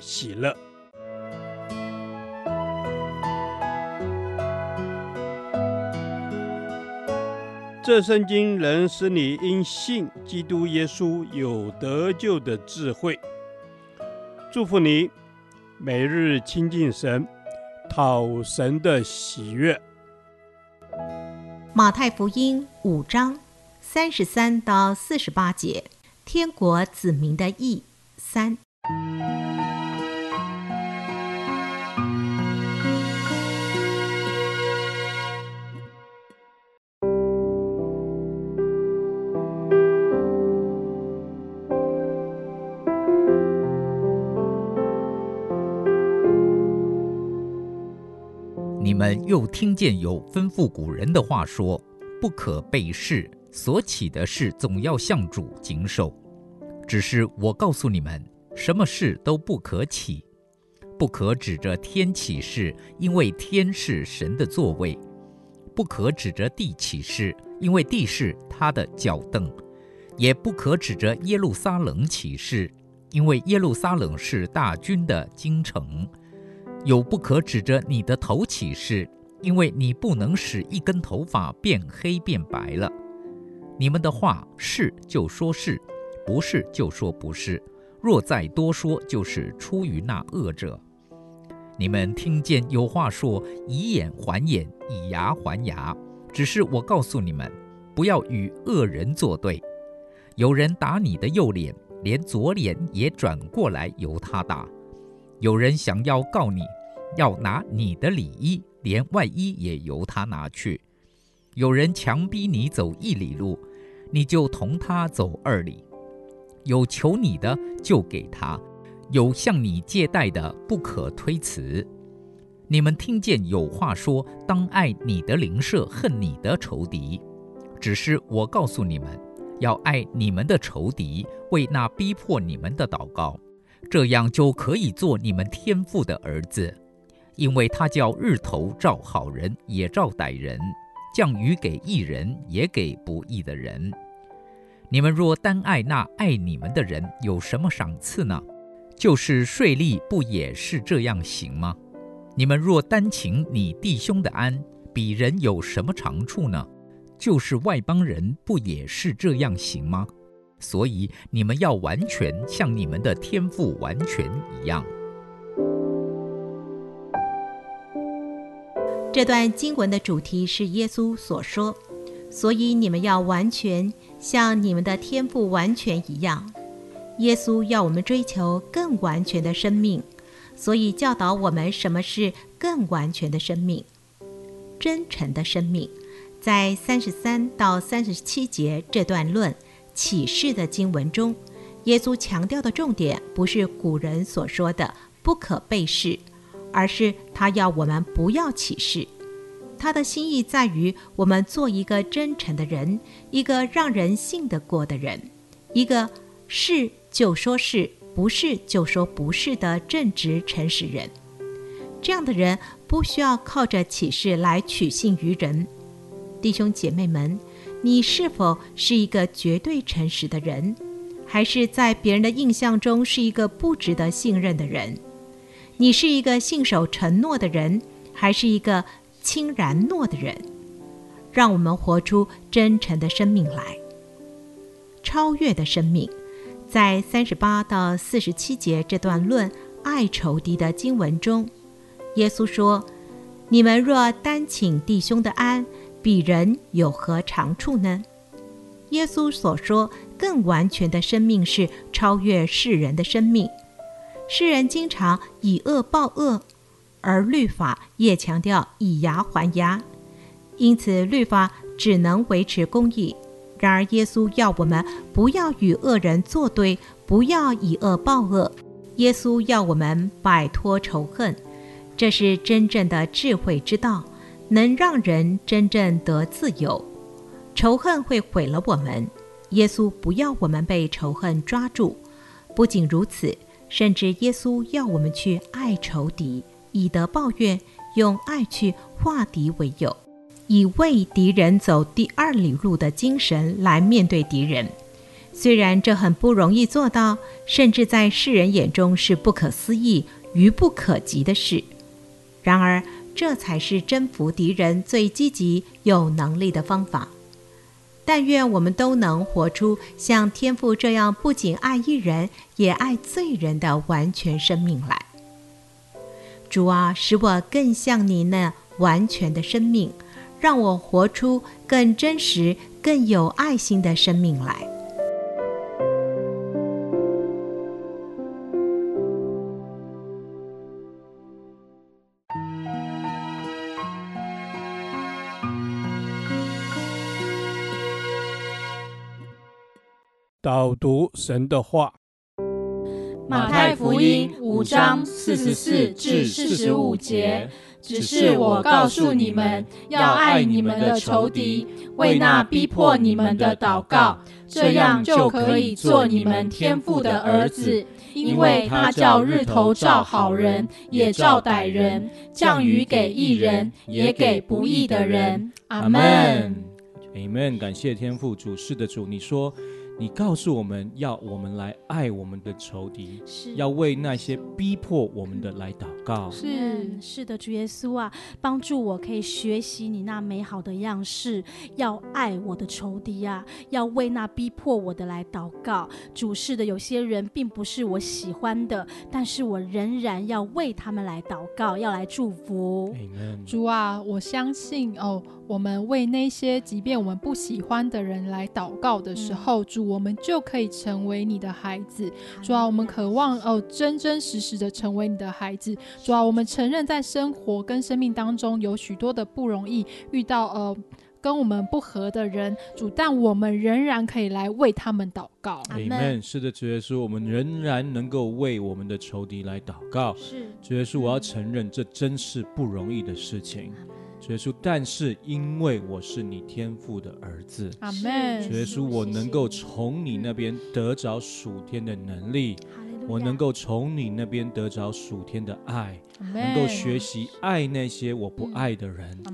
喜乐。这圣经能使你因信基督耶稣有得救的智慧。祝福你，每日亲近神，讨神的喜悦。马太福音五章三十三到四十八节，天国子民的义三。们又听见有吩咐古人的话说：“不可背誓，所起的誓总要向主谨守。”只是我告诉你们，什么事都不可起，不可指着天起誓，因为天是神的座位；不可指着地起誓，因为地是他的脚凳；也不可指着耶路撒冷起誓，因为耶路撒冷是大军的京城。有不可指着你的头起誓，因为你不能使一根头发变黑变白了。你们的话是就说是。不是就说不是，若再多说，就是出于那恶者。你们听见有话说：“以眼还眼，以牙还牙。”只是我告诉你们，不要与恶人作对。有人打你的右脸，连左脸也转过来由他打；有人想要告你，要拿你的里衣，连外衣也由他拿去；有人强逼你走一里路，你就同他走二里。有求你的就给他，有向你借贷的不可推辞。你们听见有话说：当爱你的邻舍，恨你的仇敌。只是我告诉你们，要爱你们的仇敌，为那逼迫你们的祷告，这样就可以做你们天父的儿子，因为他叫日头照好人也照歹人，降雨给义人也给不义的人。你们若单爱那爱你们的人，有什么赏赐呢？就是税吏不也是这样行吗？你们若单请你弟兄的安，比人有什么长处呢？就是外邦人不也是这样行吗？所以你们要完全，像你们的天赋完全一样。这段经文的主题是耶稣所说。所以你们要完全像你们的天赋完全一样。耶稣要我们追求更完全的生命，所以教导我们什么是更完全的生命。真诚的生命，在三十三到三十七节这段论启示的经文中，耶稣强调的重点不是古人所说的不可背誓，而是他要我们不要启示。他的心意在于我们做一个真诚的人，一个让人信得过的人，一个是就说是，不是就说不是的正直诚实人。这样的人不需要靠着启示来取信于人。弟兄姐妹们，你是否是一个绝对诚实的人，还是在别人的印象中是一个不值得信任的人？你是一个信守承诺的人，还是一个轻然诺的人，让我们活出真诚的生命来。超越的生命，在三十八到四十七节这段论爱仇敌的经文中，耶稣说：“你们若单请弟兄的安，比人有何长处呢？”耶稣所说更完全的生命是超越世人的生命。世人经常以恶报恶。而律法也强调以牙还牙，因此律法只能维持公义。然而耶稣要我们不要与恶人作对，不要以恶报恶，耶稣要我们摆脱仇恨，这是真正的智慧之道，能让人真正得自由。仇恨会毁了我们，耶稣不要我们被仇恨抓住。不仅如此，甚至耶稣要我们去爱仇敌，以德报怨，用爱去化敌为友，以为敌人走第二里路的精神来面对敌人。虽然这很不容易做到，甚至在世人眼中是不可思议、愚不可及的事，然而这才是征服敌人最积极、有能力的方法。但愿我们都能活出像天父这样，不仅爱一人，也爱罪人的完全生命来。主啊，使我更像你那完全的生命，让我活出更真实、更有爱心的生命来。导读神的话，马太福音五章四十四至四十五节，只是我告诉你们，要爱你们的仇敌，为那逼迫你们的祷告，这样就可以做你们天父的儿子，因为他叫日头照好人，也照歹人，降雨给义人，也给不义的人。阿门。阿门。感谢天父主事的主，你说。你告诉我们要我们来爱我们的仇敌，是要为那些逼迫我们的来祷告。是是的，主耶稣啊，帮助我可以学习你那美好的样式，要爱我的仇敌啊，要为那逼迫我的来祷告。主是的，有些人并不是我喜欢的，但是我仍然要为他们来祷告，要来祝福。Amen 主啊，我相信哦。我们为那些即便我们不喜欢的人来祷告的时候，嗯、主，我们就可以成为你的孩子。主啊，我们渴望哦，真真实实的成为你的孩子。主啊，我们承认在生活跟生命当中有许多的不容易，遇到呃跟我们不合的人，主，但我们仍然可以来为他们祷告。阿门。是的，主耶稣，我们仍然能够为我们的仇敌来祷告。是，主耶稣，我要承认这真是不容易的事情。主耶稣，但是因为我是你天父的儿子，阿门。主耶稣，我能够从你那边得着属天的能力，我能够从你那边得着属天的爱，能够学习爱那些我不爱的人。主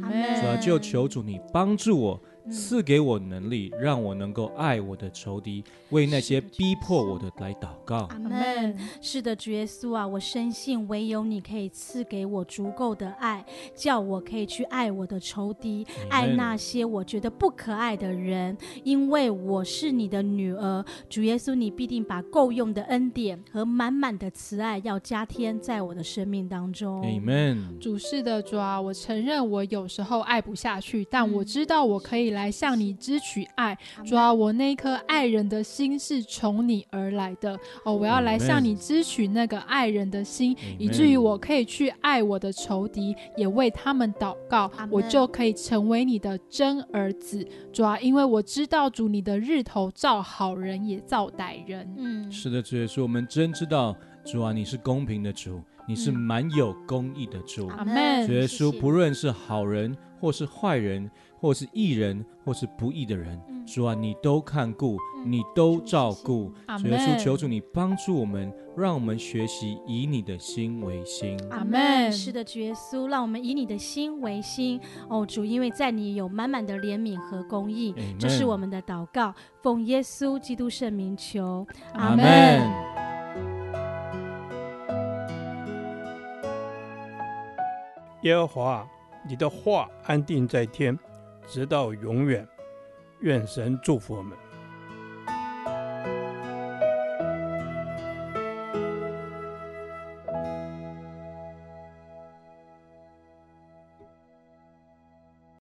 啊，就求主你帮助我。赐给我能力，让我能够爱我的仇敌，为那些逼迫我的来祷告。阿门。是的，主耶稣啊，我深信唯有你可以赐给我足够的爱，叫我可以去爱我的仇敌，爱那些我觉得不可爱的人，因为我是你的女儿。主耶稣，你必定把够用的恩典和满满的慈爱要加添在我的生命当中。阿门。主是的，主啊，我承认我有时候爱不下去，但我知道我可以来向你支取爱，主啊，我那颗爱人的心是从你而来的哦，我要来向你支取那个爱人的心，以至于我可以去爱我的仇敌，也为他们祷告，我就可以成为你的真儿子。主啊，因为我知道主你的日头照好人也照歹人。嗯，是的，主耶稣，我们真知道主啊，你是公平的主，你是满有公义的主。阿门。主耶稣，不论是好人或是坏人。或是义人，或是不义的人，主啊，你都看顾，你都照顾。主耶稣，求主你帮助我们，让我们学习以你的心为心。阿门。是的，主耶稣，让我们以你的心为心。哦，主，因为在你有满满的怜悯和公义，这是我们的祷告，奉耶稣基督圣名求。阿门。耶和华，你的话安定在天。直到永远，愿神祝福我们。